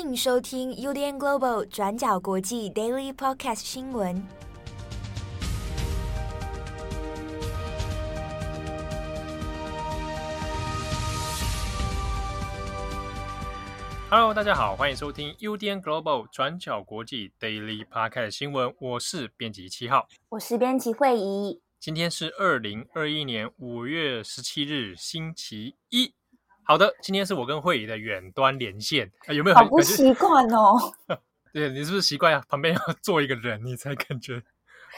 迎收听 UDN Global 转角国际 Daily Podcast 新闻。Hello，大家好，欢迎收听 UDN Global 转角国际 Daily Podcast 新闻。我是编辑七号，我是编辑惠仪。今天是二零二一年五月十七日，星期一。好的，今天是我跟慧仪的远端连线，啊、有没有很？好不习惯哦。对，你是不是习惯旁边要坐一个人，你才感觉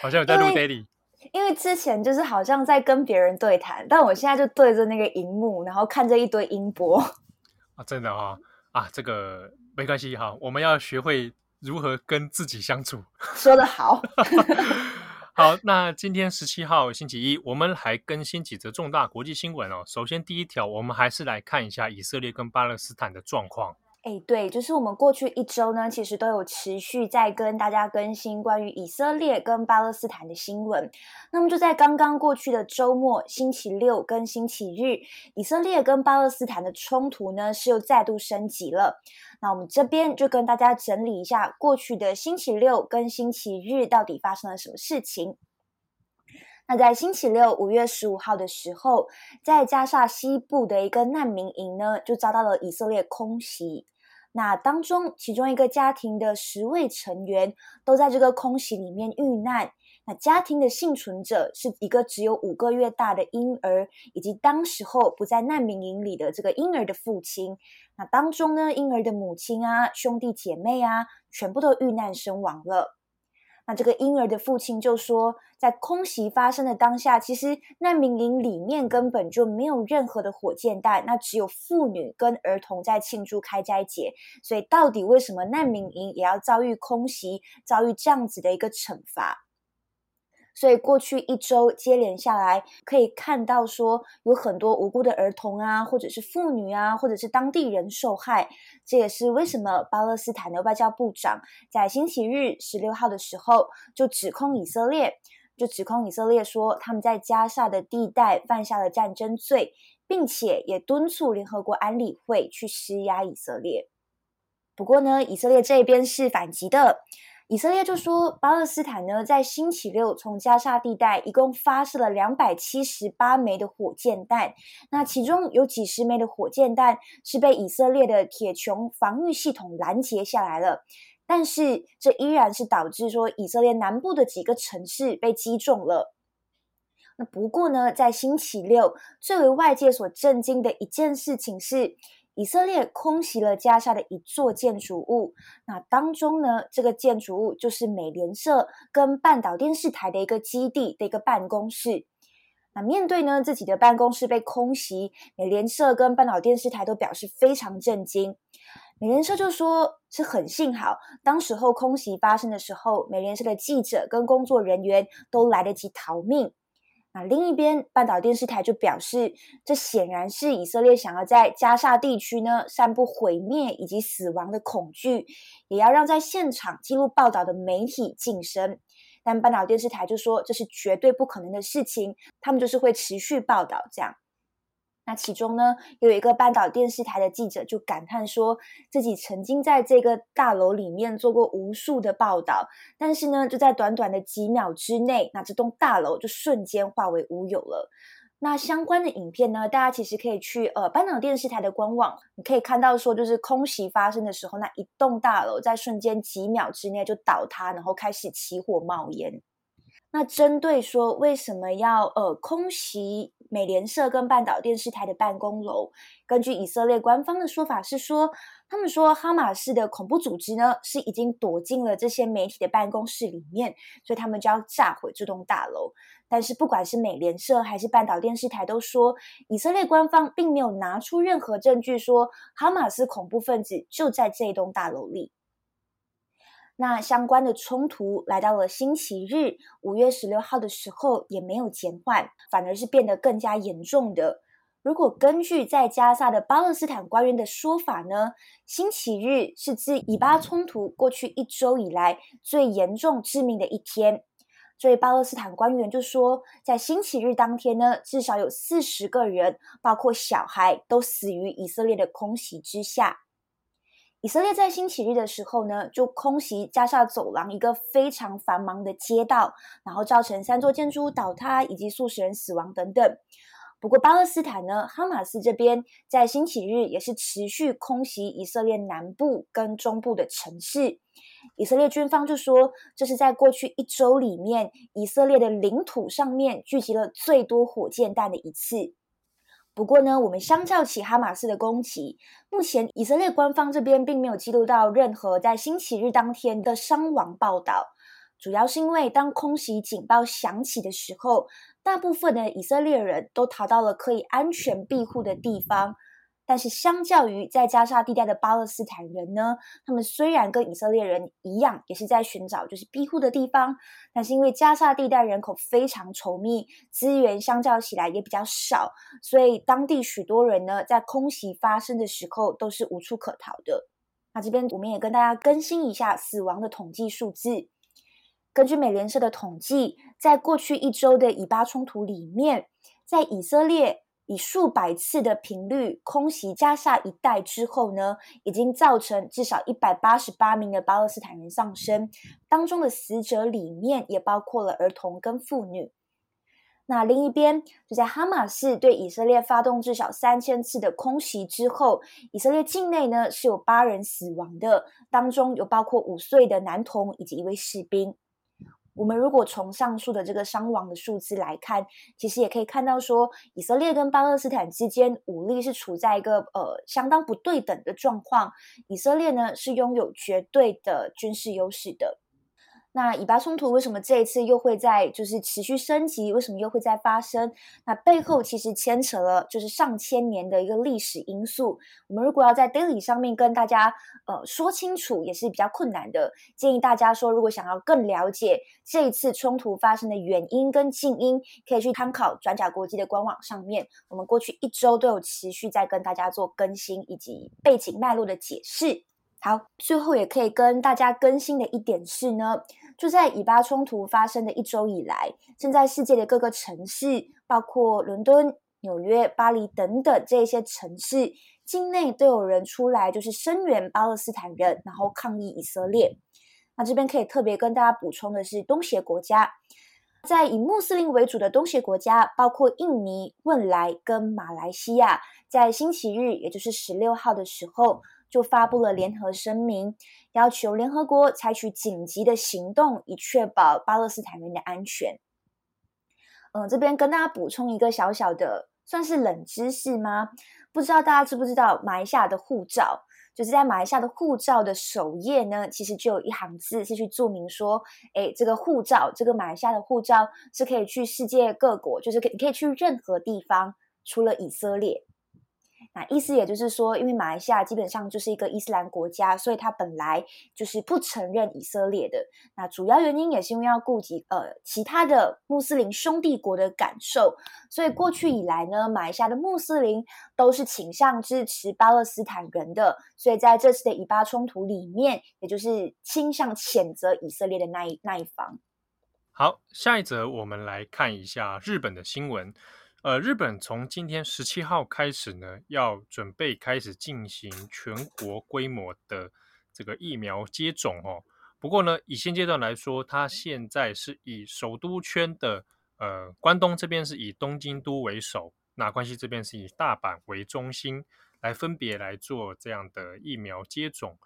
好像有在录 daily？因为之前就是好像在跟别人对谈，但我现在就对着那个荧幕，然后看着一堆音波。啊，真的哈、哦、啊，这个没关系哈，我们要学会如何跟自己相处。说得好。好，那今天十七号星期一，我们还更新几则重大国际新闻哦。首先，第一条，我们还是来看一下以色列跟巴勒斯坦的状况。哎，对，就是我们过去一周呢，其实都有持续在跟大家更新关于以色列跟巴勒斯坦的新闻。那么就在刚刚过去的周末，星期六跟星期日，以色列跟巴勒斯坦的冲突呢是又再度升级了。那我们这边就跟大家整理一下过去的星期六跟星期日到底发生了什么事情。那在星期六五月十五号的时候，在加萨西部的一个难民营呢，就遭到了以色列空袭。那当中，其中一个家庭的十位成员都在这个空袭里面遇难。那家庭的幸存者是一个只有五个月大的婴儿，以及当时候不在难民营里的这个婴儿的父亲。那当中呢，婴儿的母亲啊、兄弟姐妹啊，全部都遇难身亡了。那这个婴儿的父亲就说，在空袭发生的当下，其实难民营里面根本就没有任何的火箭弹，那只有妇女跟儿童在庆祝开斋节。所以，到底为什么难民营也要遭遇空袭，遭遇这样子的一个惩罚？所以过去一周接连下来，可以看到说有很多无辜的儿童啊，或者是妇女啊，或者是当地人受害。这也是为什么巴勒斯坦的外交部长在星期日十六号的时候就指控以色列，就指控以色列说他们在加沙的地带犯下了战争罪，并且也敦促联合国安理会去施压以色列。不过呢，以色列这边是反击的。以色列就说，巴勒斯坦呢，在星期六从加沙地带一共发射了两百七十八枚的火箭弹，那其中有几十枚的火箭弹是被以色列的铁穹防御系统拦截下来了，但是这依然是导致说以色列南部的几个城市被击中了。那不过呢，在星期六最为外界所震惊的一件事情是。以色列空袭了加沙的一座建筑物，那当中呢，这个建筑物就是美联社跟半岛电视台的一个基地的一个办公室。那面对呢自己的办公室被空袭，美联社跟半岛电视台都表示非常震惊。美联社就说是很幸好，当时候空袭发生的时候，美联社的记者跟工作人员都来得及逃命。那另一边，半岛电视台就表示，这显然是以色列想要在加沙地区呢散布毁灭以及死亡的恐惧，也要让在现场记录报道的媒体噤声。但半岛电视台就说这是绝对不可能的事情，他们就是会持续报道这样。那其中呢，有一个半岛电视台的记者就感叹说，自己曾经在这个大楼里面做过无数的报道，但是呢，就在短短的几秒之内，那这栋大楼就瞬间化为乌有了。那相关的影片呢，大家其实可以去呃半岛电视台的官网，你可以看到说，就是空袭发生的时候，那一栋大楼在瞬间几秒之内就倒塌，然后开始起火冒烟。那针对说为什么要呃空袭美联社跟半岛电视台的办公楼，根据以色列官方的说法是说，他们说哈马斯的恐怖组织呢是已经躲进了这些媒体的办公室里面，所以他们就要炸毁这栋大楼。但是不管是美联社还是半岛电视台都说，以色列官方并没有拿出任何证据说哈马斯恐怖分子就在这栋大楼里。那相关的冲突来到了星期日五月十六号的时候，也没有减缓，反而是变得更加严重的。如果根据在加萨的巴勒斯坦官员的说法呢，星期日是自以巴冲突过去一周以来最严重致命的一天。所以巴勒斯坦官员就说，在星期日当天呢，至少有四十个人，包括小孩，都死于以色列的空袭之下。以色列在星期日的时候呢，就空袭加沙走廊一个非常繁忙的街道，然后造成三座建筑物倒塌以及数十人死亡等等。不过巴勒斯坦呢，哈马斯这边在星期日也是持续空袭以色列南部跟中部的城市。以色列军方就说，这是在过去一周里面，以色列的领土上面聚集了最多火箭弹的一次。不过呢，我们相较起哈马斯的攻击，目前以色列官方这边并没有记录到任何在星期日当天的伤亡报道。主要是因为当空袭警报响起的时候，大部分的以色列人都逃到了可以安全庇护的地方。但是，相较于在加沙地带的巴勒斯坦人呢，他们虽然跟以色列人一样，也是在寻找就是庇护的地方，但是因为加沙地带人口非常稠密，资源相较起来也比较少，所以当地许多人呢，在空袭发生的时候都是无处可逃的。那这边我们也跟大家更新一下死亡的统计数字。根据美联社的统计，在过去一周的以巴冲突里面，在以色列。以数百次的频率空袭加沙一带之后呢，已经造成至少一百八十八名的巴勒斯坦人丧生，当中的死者里面也包括了儿童跟妇女。那另一边，就在哈马斯对以色列发动至少三千次的空袭之后，以色列境内呢是有八人死亡的，当中有包括五岁的男童以及一位士兵。我们如果从上述的这个伤亡的数字来看，其实也可以看到说，以色列跟巴勒斯坦之间武力是处在一个呃相当不对等的状况。以色列呢是拥有绝对的军事优势的。那以巴冲突为什么这一次又会在就是持续升级？为什么又会再发生？那背后其实牵扯了就是上千年的一个历史因素。我们如果要在 Daily 上面跟大家呃说清楚，也是比较困难的。建议大家说，如果想要更了解这一次冲突发生的原因跟近因，可以去参考转角国际的官网上面。我们过去一周都有持续在跟大家做更新以及背景脉络的解释。好，最后也可以跟大家更新的一点是呢。就在以巴冲突发生的一周以来，正在世界的各个城市，包括伦敦、纽约、巴黎等等这些城市境内，都有人出来，就是声援巴勒斯坦人，然后抗议以色列。那这边可以特别跟大家补充的是，东协国家在以穆斯林为主的东协国家，包括印尼、汶莱跟马来西亚，在星期日，也就是十六号的时候。就发布了联合声明，要求联合国采取紧急的行动，以确保巴勒斯坦人的安全。嗯，这边跟大家补充一个小小的，算是冷知识吗？不知道大家知不知道，马来西亚的护照，就是在马来西亚的护照的首页呢，其实就有一行字是去注明说，诶，这个护照，这个马来西亚的护照是可以去世界各国，就是可可以去任何地方，除了以色列。那意思也就是说，因为马来西亚基本上就是一个伊斯兰国家，所以它本来就是不承认以色列的。那主要原因也是因为要顾及呃其他的穆斯林兄弟国的感受，所以过去以来呢，马来西亚的穆斯林都是倾向支持巴勒斯坦人的。所以在这次的以巴冲突里面，也就是倾向谴责以色列的那一那一方。好，下一则我们来看一下日本的新闻。呃，日本从今天十七号开始呢，要准备开始进行全国规模的这个疫苗接种哦。不过呢，以现阶段来说，它现在是以首都圈的呃关东这边是以东京都为首，那关西这边是以大阪为中心，来分别来做这样的疫苗接种。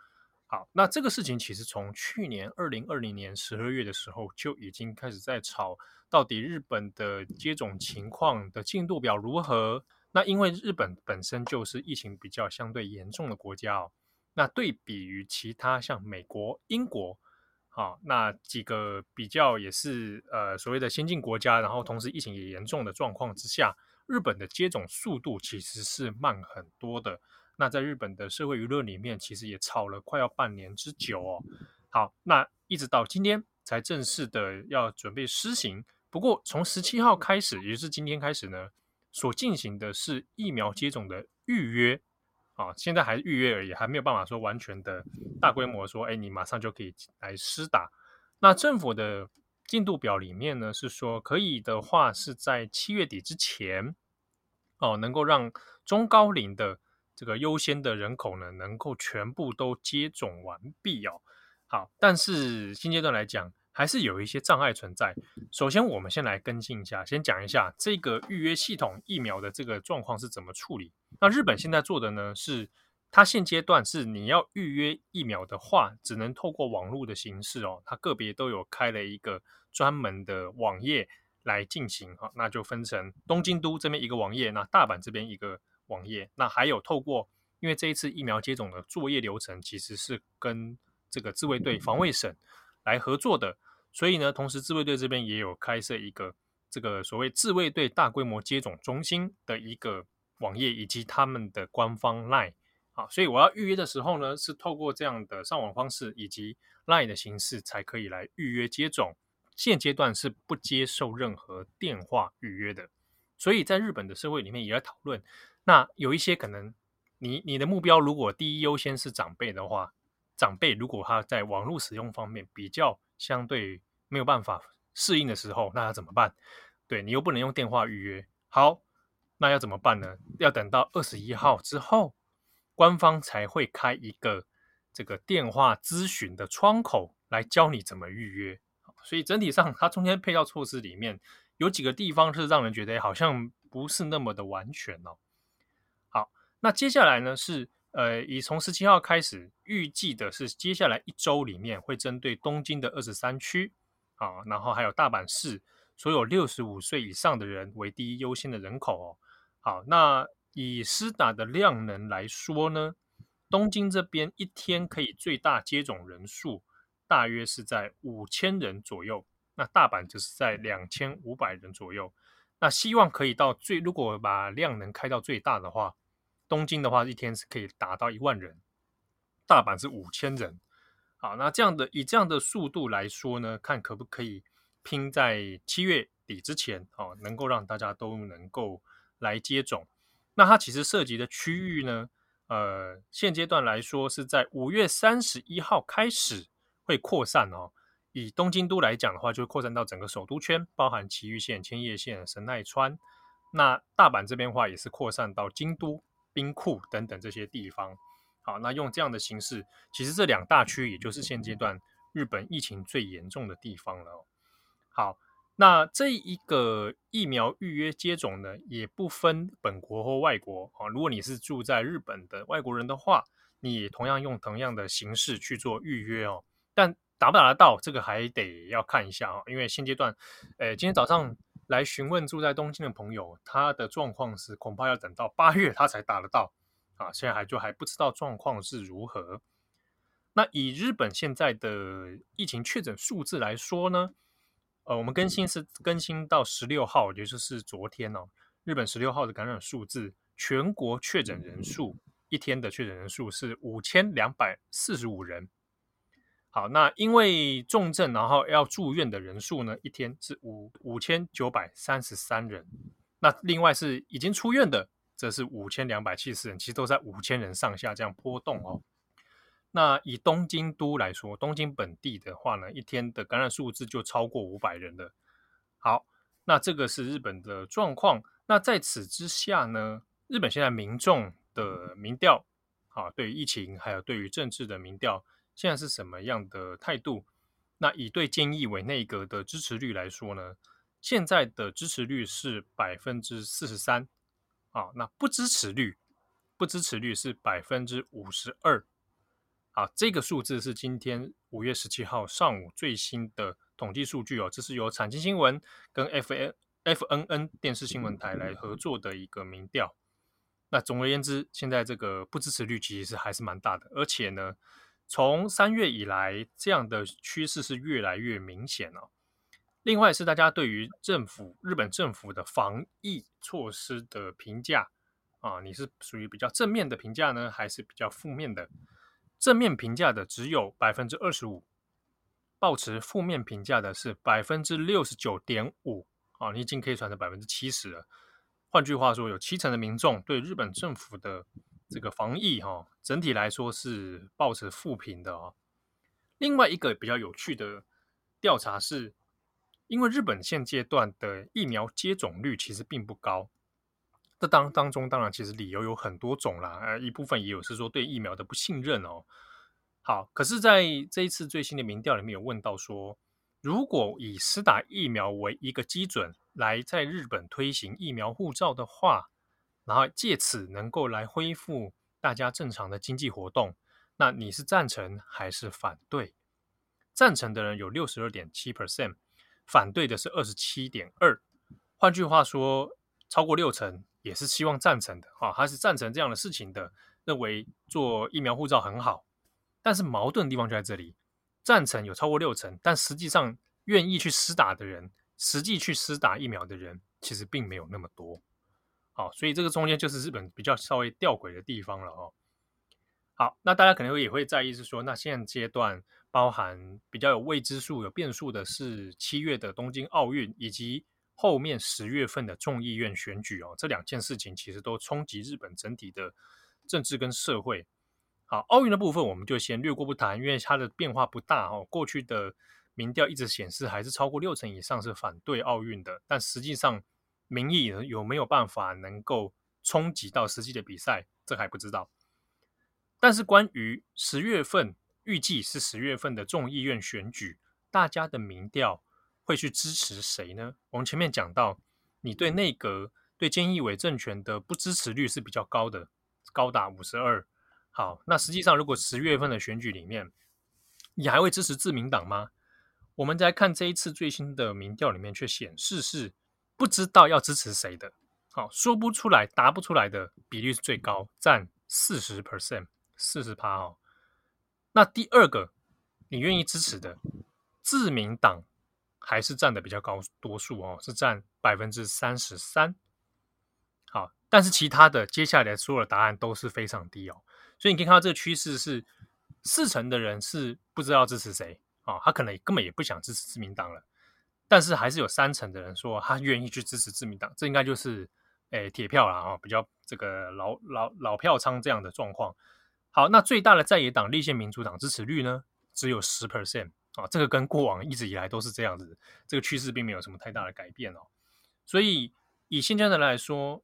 好，那这个事情其实从去年二零二零年十二月的时候就已经开始在炒，到底日本的接种情况的进度表如何？那因为日本本身就是疫情比较相对严重的国家哦，那对比于其他像美国、英国，好，那几个比较也是呃所谓的先进国家，然后同时疫情也严重的状况之下，日本的接种速度其实是慢很多的。那在日本的社会舆论里面，其实也吵了快要半年之久哦。好，那一直到今天才正式的要准备施行。不过从十七号开始，也就是今天开始呢，所进行的是疫苗接种的预约啊。现在还是预约而已，还没有办法说完全的大规模说，哎，你马上就可以来施打。那政府的进度表里面呢，是说可以的话是在七月底之前哦，能够让中高龄的这个优先的人口呢，能够全部都接种完毕哦。好，但是现阶段来讲，还是有一些障碍存在。首先，我们先来跟进一下，先讲一下这个预约系统疫苗的这个状况是怎么处理。那日本现在做的呢，是它现阶段是你要预约疫苗的话，只能透过网络的形式哦。它个别都有开了一个专门的网页来进行哈，那就分成东京都这边一个网页，那大阪这边一个网页。那还有透过，因为这一次疫苗接种的作业流程其实是跟这个自卫队防卫省来合作的，所以呢，同时自卫队这边也有开设一个这个所谓自卫队大规模接种中心的一个网页，以及他们的官方 LINE 啊，所以我要预约的时候呢，是透过这样的上网方式以及 LINE 的形式才可以来预约接种。现阶段是不接受任何电话预约的，所以在日本的社会里面也在讨论，那有一些可能你你的目标如果第一优先是长辈的话。长辈如果他在网络使用方面比较相对没有办法适应的时候，那要怎么办？对，你又不能用电话预约，好，那要怎么办呢？要等到二十一号之后，官方才会开一个这个电话咨询的窗口来教你怎么预约。所以整体上，它中间配套措施里面有几个地方是让人觉得好像不是那么的完全哦。好，那接下来呢是。呃，以从十七号开始，预计的是接下来一周里面会针对东京的二十三区啊，然后还有大阪市所有六十五岁以上的人为第一优先的人口哦。好，那以施打的量能来说呢，东京这边一天可以最大接种人数大约是在五千人左右，那大阪就是在两千五百人左右。那希望可以到最，如果把量能开到最大的话。东京的话，一天是可以达到一万人，大阪是五千人。好，那这样的以这样的速度来说呢，看可不可以拼在七月底之前哦，能够让大家都能够来接种。那它其实涉及的区域呢，呃，现阶段来说是在五月三十一号开始会扩散哦。以东京都来讲的话，就扩散到整个首都圈，包含埼玉县、千叶县、神奈川。那大阪这边话，也是扩散到京都。冰库等等这些地方，好，那用这样的形式，其实这两大区也就是现阶段日本疫情最严重的地方了。好，那这一个疫苗预约接种呢，也不分本国或外国啊。如果你是住在日本的外国人的话，你同样用同样的形式去做预约哦。但打不打得到，这个还得要看一下哦，因为现阶段，诶，今天早上。来询问住在东京的朋友，他的状况是恐怕要等到八月他才打得到啊！现在还就还不知道状况是如何。那以日本现在的疫情确诊数字来说呢，呃，我们更新是更新到十六号，也就是昨天哦。日本十六号的感染数字，全国确诊人数一天的确诊人数是五千两百四十五人。好，那因为重症然后要住院的人数呢，一天是五五千九百三十三人。那另外是已经出院的，则是五千两百七十人，其实都在五千人上下这样波动哦。那以东京都来说，东京本地的话呢，一天的感染数字就超过五百人了。好，那这个是日本的状况。那在此之下呢，日本现在民众的民调，啊，对于疫情还有对于政治的民调。现在是什么样的态度？那以对建议委内阁的支持率来说呢？现在的支持率是百分之四十三啊，那不支持率不支持率是百分之五十二啊。这个数字是今天五月十七号上午最新的统计数据哦，这是由产经新闻跟 F N F N N 电视新闻台来合作的一个民调。那总而言之，现在这个不支持率其实是还是蛮大的，而且呢。从三月以来，这样的趋势是越来越明显了。另外是大家对于政府、日本政府的防疫措施的评价啊，你是属于比较正面的评价呢，还是比较负面的？正面评价的只有百分之二十五，抱持负面评价的是百分之六十九点五啊，你已经可以算成百分之七十了。换句话说，有七成的民众对日本政府的。这个防疫哈，整体来说是保持负评的哦。另外一个比较有趣的调查是，因为日本现阶段的疫苗接种率其实并不高，这当当中当然其实理由有很多种啦，呃，一部分也有是说对疫苗的不信任哦。好，可是在这一次最新的民调里面有问到说，如果以施打疫苗为一个基准来在日本推行疫苗护照的话，然后借此能够来恢复大家正常的经济活动，那你是赞成还是反对？赞成的人有六十二点七 percent，反对的是二十七点二。换句话说，超过六成也是希望赞成的啊，还是赞成这样的事情的，认为做疫苗护照很好。但是矛盾的地方就在这里，赞成有超过六成，但实际上愿意去施打的人，实际去施打疫苗的人，其实并没有那么多。好，所以这个中间就是日本比较稍微吊诡的地方了哦。好，那大家可能也会在意是说，那现阶段包含比较有未知数、有变数的是七月的东京奥运，以及后面十月份的众议院选举哦，这两件事情其实都冲击日本整体的政治跟社会。好，奥运的部分我们就先略过不谈，因为它的变化不大哦。过去的民调一直显示还是超过六成以上是反对奥运的，但实际上民意有没有办法能够冲击到实际的比赛，这还不知道。但是关于十月份预计是十月份的众议院选举，大家的民调会去支持谁呢？我们前面讲到，你对内阁对菅义伟政权的不支持率是比较高的，高达五十二。好，那实际上，如果十月份的选举里面，你还会支持自民党吗？我们在看这一次最新的民调里面，却显示是不知道要支持谁的。好，说不出来、答不出来的比率是最高，占四十 percent，四十趴哦。那第二个，你愿意支持的自民党还是占的比较高多数哦，是占百分之三十三。好，但是其他的接下来所有的答案都是非常低哦。所以你可以看到这个趋势是四成的人是不知道支持谁啊、哦，他可能根本也不想支持自民党了，但是还是有三成的人说他愿意去支持自民党，这应该就是诶铁票了啊、比较这个老老老票仓这样的状况。好，那最大的在野党立宪民主党支持率呢，只有十 percent 啊，这个跟过往一直以来都是这样子，这个趋势并没有什么太大的改变哦。所以以现阶段来说，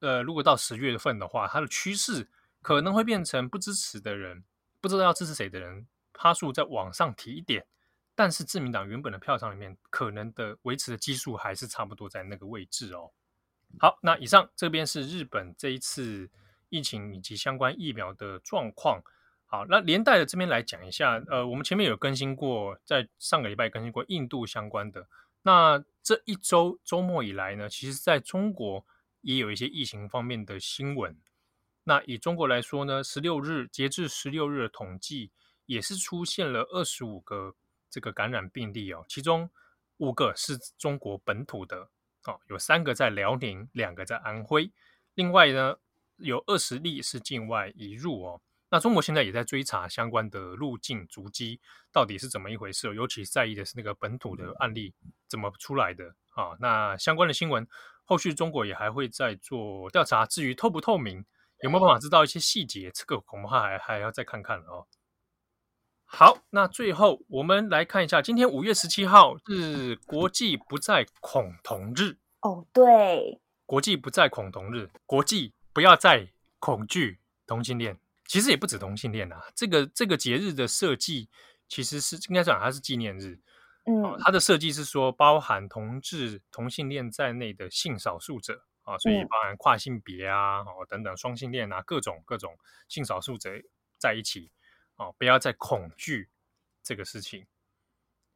呃，如果到十月份的话，它的趋势。可能会变成不支持的人，不知道要支持谁的人，趴数再往上提一点，但是自民党原本的票仓里面，可能的维持的基数还是差不多在那个位置哦。好，那以上这边是日本这一次疫情以及相关疫苗的状况。好，那连带的这边来讲一下，呃，我们前面有更新过，在上个礼拜更新过印度相关的。那这一周周末以来呢，其实在中国也有一些疫情方面的新闻。那以中国来说呢，十六日截至十六日的统计，也是出现了二十五个这个感染病例哦，其中五个是中国本土的哦，有三个在辽宁，两个在安徽，另外呢有二十例是境外移入哦。那中国现在也在追查相关的入境足迹到底是怎么一回事，尤其在意的是那个本土的案例怎么出来的啊？那相关的新闻后续中国也还会再做调查，至于透不透明？有没有办法知道一些细节？这个恐怕还还要再看看了哦。好，那最后我们来看一下，今天五月十七号是国际不再恐同日哦。对，国际不再恐同日，国际不要再恐惧同性恋。其实也不止同性恋啊，这个这个节日的设计其实是应该讲它是纪念日。嗯，它的设计是说包含同志、同性恋在内的性少数者。啊，所以包含跨性别啊，哦等等双性恋啊，各种各种性少数者在一起，哦，不要再恐惧这个事情。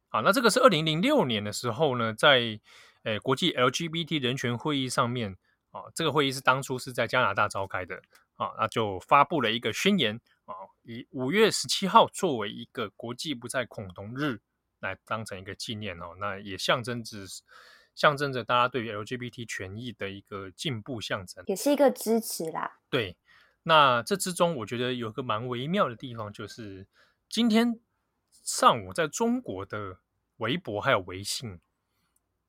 好，那这个是二零零六年的时候呢，在呃国际 LGBT 人权会议上面，啊，这个会议是当初是在加拿大召开的，啊，那就发布了一个宣言，啊，以五月十七号作为一个国际不再恐同日来当成一个纪念哦，那也象征着。象征着大家对于 LGBT 权益的一个进步象征，也是一个支持啦。对，那这之中我觉得有个蛮微妙的地方，就是今天上午在中国的微博还有微信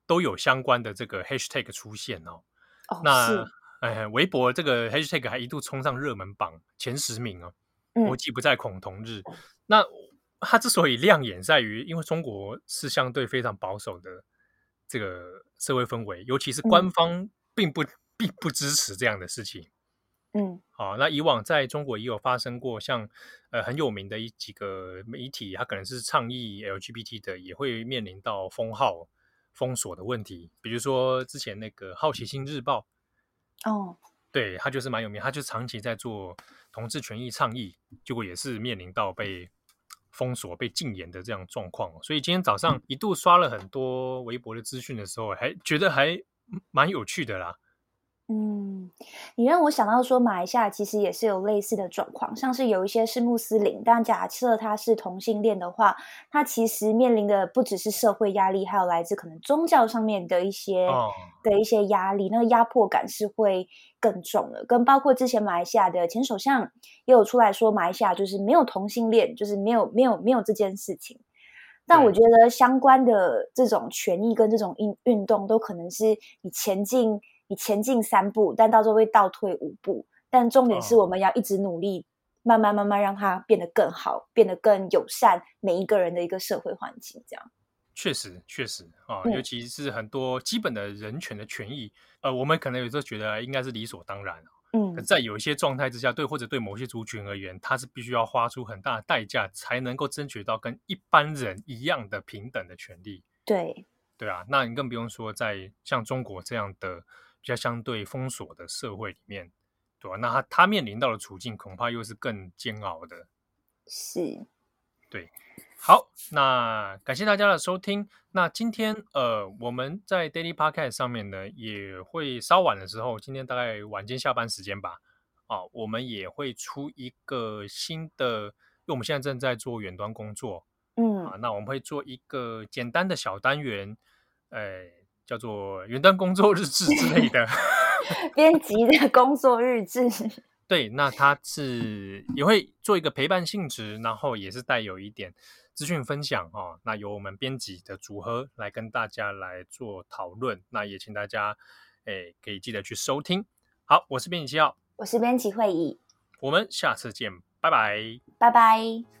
都有相关的这个 hashtag 出现哦。哦，那哎，微博这个 hashtag 还一度冲上热门榜前十名哦。嗯，国际不再恐同日。那它之所以亮眼，在于因为中国是相对非常保守的。这个社会氛围，尤其是官方并不、嗯、并不支持这样的事情。嗯，好，那以往在中国也有发生过像，像呃很有名的一几个媒体，它可能是倡议 LGBT 的，也会面临到封号、封锁的问题。比如说之前那个《好奇心日报》，哦，对，他就是蛮有名，他就长期在做同志权益倡议，结果也是面临到被封锁、被禁言的这样状况。所以今天早上一度刷了很多微博的资讯的时候，还觉得还蛮有趣的啦。嗯，你让我想到说，马来西亚其实也是有类似的状况，像是有一些是穆斯林，但假设他是同性恋的话，他其实面临的不只是社会压力，还有来自可能宗教上面的一些、哦、的一些压力，那个压迫感是会更重的。跟包括之前马来西亚的前首相也有出来说，马来西亚就是没有同性恋，就是没有没有没有这件事情。但我觉得相关的这种权益跟这种运运动，都可能是你前进。你前进三步，但到时候会倒退五步。但重点是我们要一直努力，哦、慢慢慢慢让它变得更好，变得更友善，每一个人的一个社会环境。这样确实确实啊、哦，尤其是很多基本的人权的权益，嗯、呃，我们可能有时候觉得应该是理所当然。嗯，在有一些状态之下，对或者对某些族群而言，他是必须要花出很大的代价，才能够争取到跟一般人一样的平等的权利。对对啊，那你更不用说在像中国这样的。比较相对封锁的社会里面，对吧？那他他面临到的处境恐怕又是更煎熬的。是，对。好，那感谢大家的收听。那今天呃，我们在 Daily Podcast 上面呢，也会稍晚的时候，今天大概晚间下班时间吧，啊，我们也会出一个新的，因为我们现在正在做远端工作，嗯，啊，那我们会做一个简单的小单元，呃。叫做远端工作日志之类的，编辑的工作日志。对，那它是也会做一个陪伴性质，然后也是带有一点资讯分享哦。那由我们编辑的组合来跟大家来做讨论。那也请大家诶可以记得去收听。好，我是编辑七号，我是编辑会议，我们下次见，拜拜，拜拜。